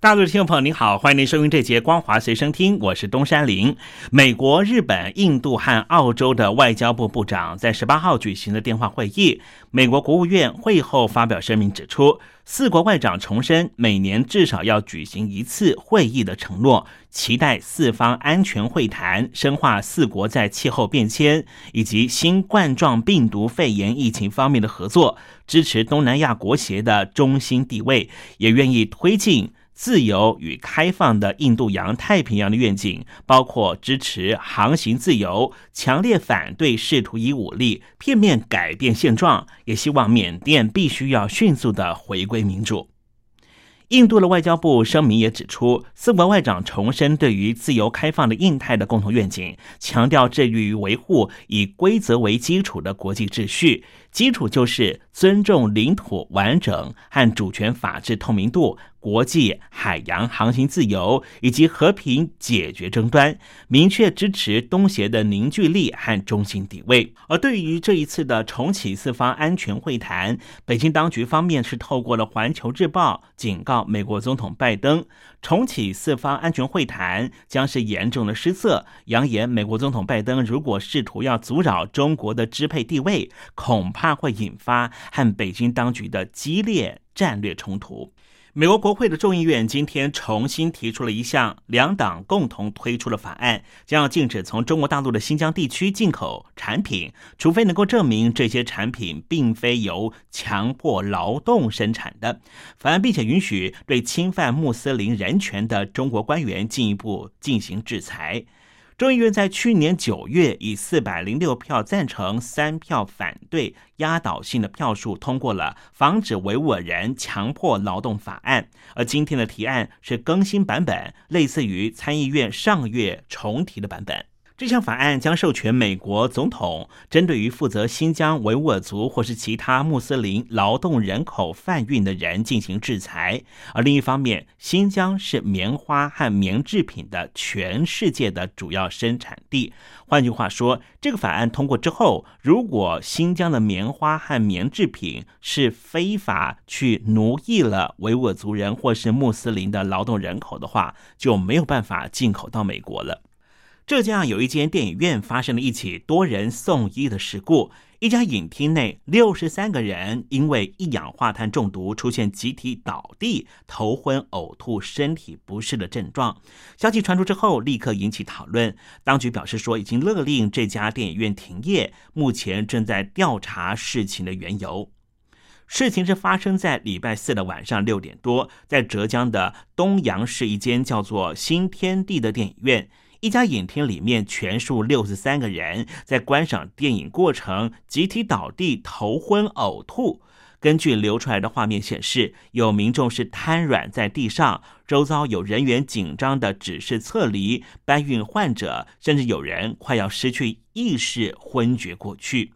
大陆的听众朋友，您好，欢迎您收听这节《光华随身听》，我是东山林。美国、日本、印度和澳洲的外交部部长在十八号举行的电话会议，美国国务院会后发表声明指出，四国外长重申每年至少要举行一次会议的承诺，期待四方安全会谈，深化四国在气候变迁以及新冠状病毒肺炎疫情方面的合作，支持东南亚国协的中心地位，也愿意推进。自由与开放的印度洋太平洋的愿景，包括支持航行自由，强烈反对试图以武力片面改变现状，也希望缅甸必须要迅速的回归民主。印度的外交部声明也指出，四国外长重申对于自由开放的印太的共同愿景，强调致力于维护以规则为基础的国际秩序。基础就是尊重领土完整和主权、法治透明度、国际海洋航行自由以及和平解决争端，明确支持东协的凝聚力和中心地位。而对于这一次的重启四方安全会谈，北京当局方面是透过了《环球日报》警告美国总统拜登。重启四方安全会谈将是严重的失色，扬言美国总统拜登如果试图要阻扰中国的支配地位，恐怕会引发和北京当局的激烈战略冲突。美国国会的众议院今天重新提出了一项两党共同推出的法案，将要禁止从中国大陆的新疆地区进口产品，除非能够证明这些产品并非由强迫劳动生产的。法案并且允许对侵犯穆斯林人权的中国官员进一步进行制裁。众议院在去年九月以四百零六票赞成、三票反对压倒性的票数通过了《防止维吾尔人强迫劳动法案》，而今天的提案是更新版本，类似于参议院上月重提的版本。这项法案将授权美国总统针对于负责新疆维吾尔族或是其他穆斯林劳动人口贩运的人进行制裁。而另一方面，新疆是棉花和棉制品的全世界的主要生产地。换句话说，这个法案通过之后，如果新疆的棉花和棉制品是非法去奴役了维吾尔族人或是穆斯林的劳动人口的话，就没有办法进口到美国了。浙江有一间电影院发生了一起多人送医的事故，一家影厅内六十三个人因为一氧化碳中毒出现集体倒地、头昏、呕吐、身体不适的症状。消息传出之后，立刻引起讨论。当局表示说，已经勒令这家电影院停业，目前正在调查事情的缘由。事情是发生在礼拜四的晚上六点多，在浙江的东阳市一间叫做新天地的电影院。一家影厅里面全数六十三个人在观赏电影过程集体倒地、头昏、呕吐。根据流出来的画面显示，有民众是瘫软在地上，周遭有人员紧张的指示撤离搬运患者，甚至有人快要失去意识昏厥过去。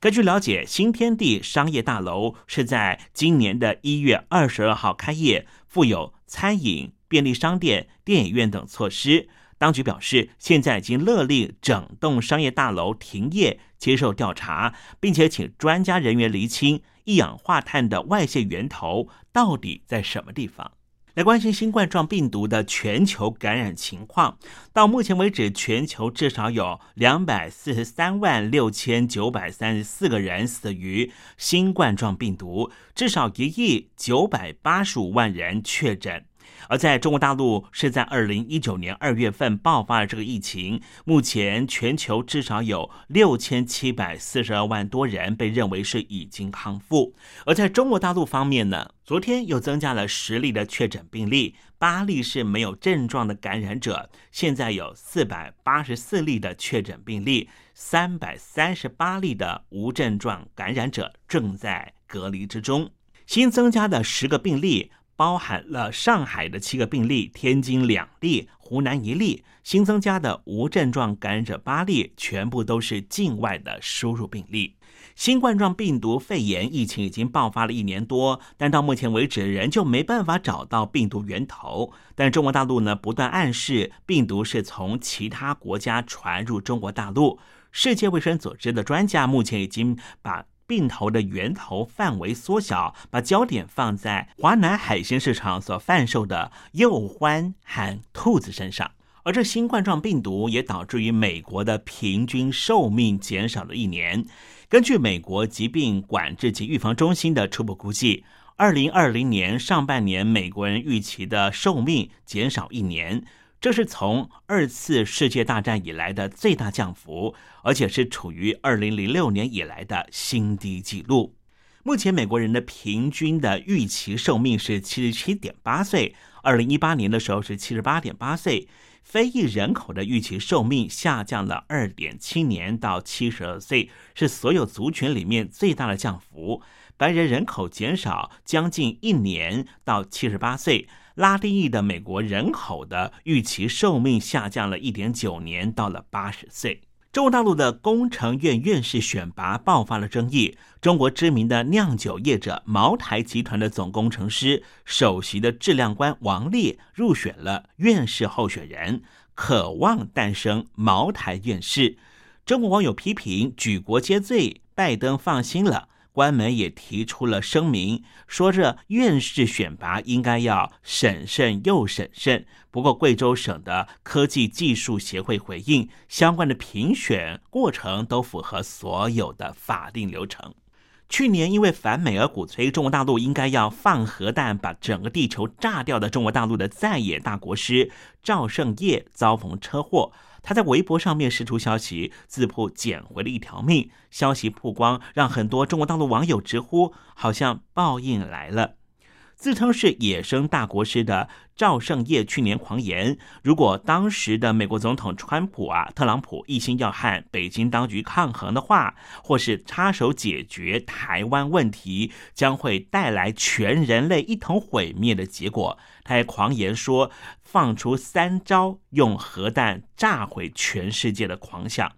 根据了解，新天地商业大楼是在今年的一月二十二号开业，附有餐饮、便利商店、电影院等措施。当局表示，现在已经勒令整栋商业大楼停业，接受调查，并且请专家人员厘清一氧化碳的外泄源头到底在什么地方。来关心新冠状病毒的全球感染情况，到目前为止，全球至少有两百四十三万六千九百三十四个人死于新冠状病毒，至少一亿九百八十五万人确诊。而在中国大陆，是在二零一九年二月份爆发了这个疫情。目前全球至少有六千七百四十二万多人被认为是已经康复。而在中国大陆方面呢，昨天又增加了十例的确诊病例，八例是没有症状的感染者。现在有四百八十四例的确诊病例，三百三十八例的无症状感染者正在隔离之中。新增加的十个病例。包含了上海的七个病例，天津两例，湖南一例，新增加的无症状感染者八例，全部都是境外的输入病例。新冠状病毒肺炎疫情已经爆发了一年多，但到目前为止仍旧没办法找到病毒源头。但中国大陆呢，不断暗示病毒是从其他国家传入中国大陆。世界卫生组织的专家目前已经把病头的源头范围缩小，把焦点放在华南海鲜市场所贩售的鼬獾和兔子身上。而这新冠状病毒也导致于美国的平均寿命减少了一年。根据美国疾病管制及预防中心的初步估计，二零二零年上半年美国人预期的寿命减少一年，这是从二次世界大战以来的最大降幅，而且是处于二零零六年以来的新低纪录。目前美国人的平均的预期寿命是七十七点八岁，二零一八年的时候是七十八点八岁。非裔人口的预期寿命下降了二点七年到七十二岁，是所有族群里面最大的降幅。白人人口减少将近一年到七十八岁，拉丁裔的美国人口的预期寿命下降了一点九年，到了八十岁。中国大陆的工程院院士选拔爆发了争议。中国知名的酿酒业者茅台集团的总工程师、首席的质量官王烈入选了院士候选人，渴望诞生茅台院士。中国网友批评举国皆醉，拜登放心了。官媒也提出了声明，说这院士选拔应该要审慎又审慎。不过，贵州省的科技技术协会回应，相关的评选过程都符合所有的法定流程。去年因为反美而鼓吹中国大陆应该要放核弹把整个地球炸掉的中国大陆的在野大国师赵胜业遭逢车祸。他在微博上面释出消息，自曝捡回了一条命。消息曝光，让很多中国大陆网友直呼，好像报应来了。自称是野生大国师的赵胜业去年狂言，如果当时的美国总统川普啊、特朗普一心要和北京当局抗衡的话，或是插手解决台湾问题，将会带来全人类一同毁灭的结果。他还狂言说，放出三招用核弹炸毁全世界的狂想。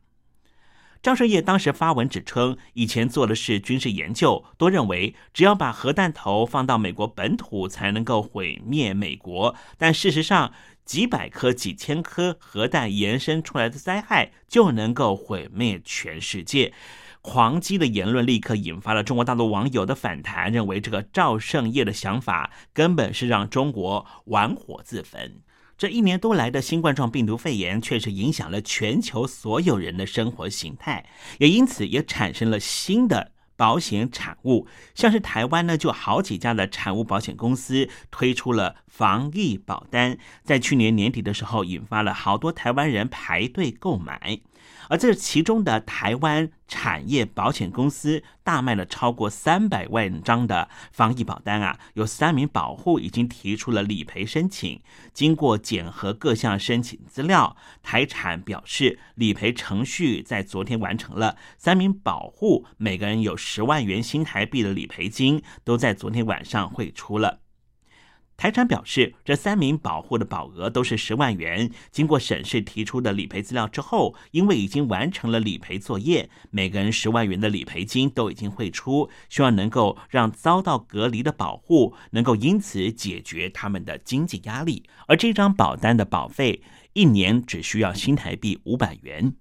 张胜业当时发文指称，以前做的是军事研究，都认为只要把核弹头放到美国本土才能够毁灭美国。但事实上，几百颗、几千颗核弹延伸出来的灾害就能够毁灭全世界。狂激的言论立刻引发了中国大陆网友的反弹，认为这个赵胜业的想法根本是让中国玩火自焚。这一年多来的新冠状病毒肺炎，确实影响了全球所有人的生活形态，也因此也产生了新的保险产物。像是台湾呢，就好几家的产物保险公司推出了防疫保单，在去年年底的时候，引发了好多台湾人排队购买。而这其中的台湾产业保险公司大卖了超过三百万张的防疫保单啊，有三名保护已经提出了理赔申请。经过检核各项申请资料，台产表示理赔程序在昨天完成了，三名保护每个人有十万元新台币的理赔金都在昨天晚上汇出了。台产表示，这三名保护的保额都是十万元。经过审视提出的理赔资料之后，因为已经完成了理赔作业，每个人十万元的理赔金都已经汇出，希望能够让遭到隔离的保护能够因此解决他们的经济压力。而这张保单的保费一年只需要新台币五百元。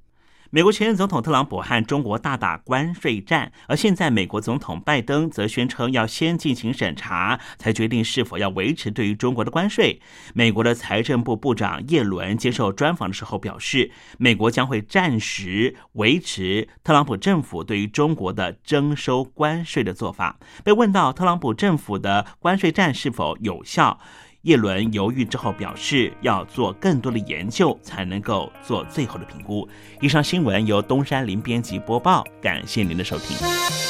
美国前任总统特朗普和中国大打关税战，而现在美国总统拜登则宣称要先进行审查，才决定是否要维持对于中国的关税。美国的财政部部长耶伦接受专访的时候表示，美国将会暂时维持特朗普政府对于中国的征收关税的做法。被问到特朗普政府的关税战是否有效？叶伦犹豫之后表示，要做更多的研究才能够做最后的评估。以上新闻由东山林编辑播报，感谢您的收听。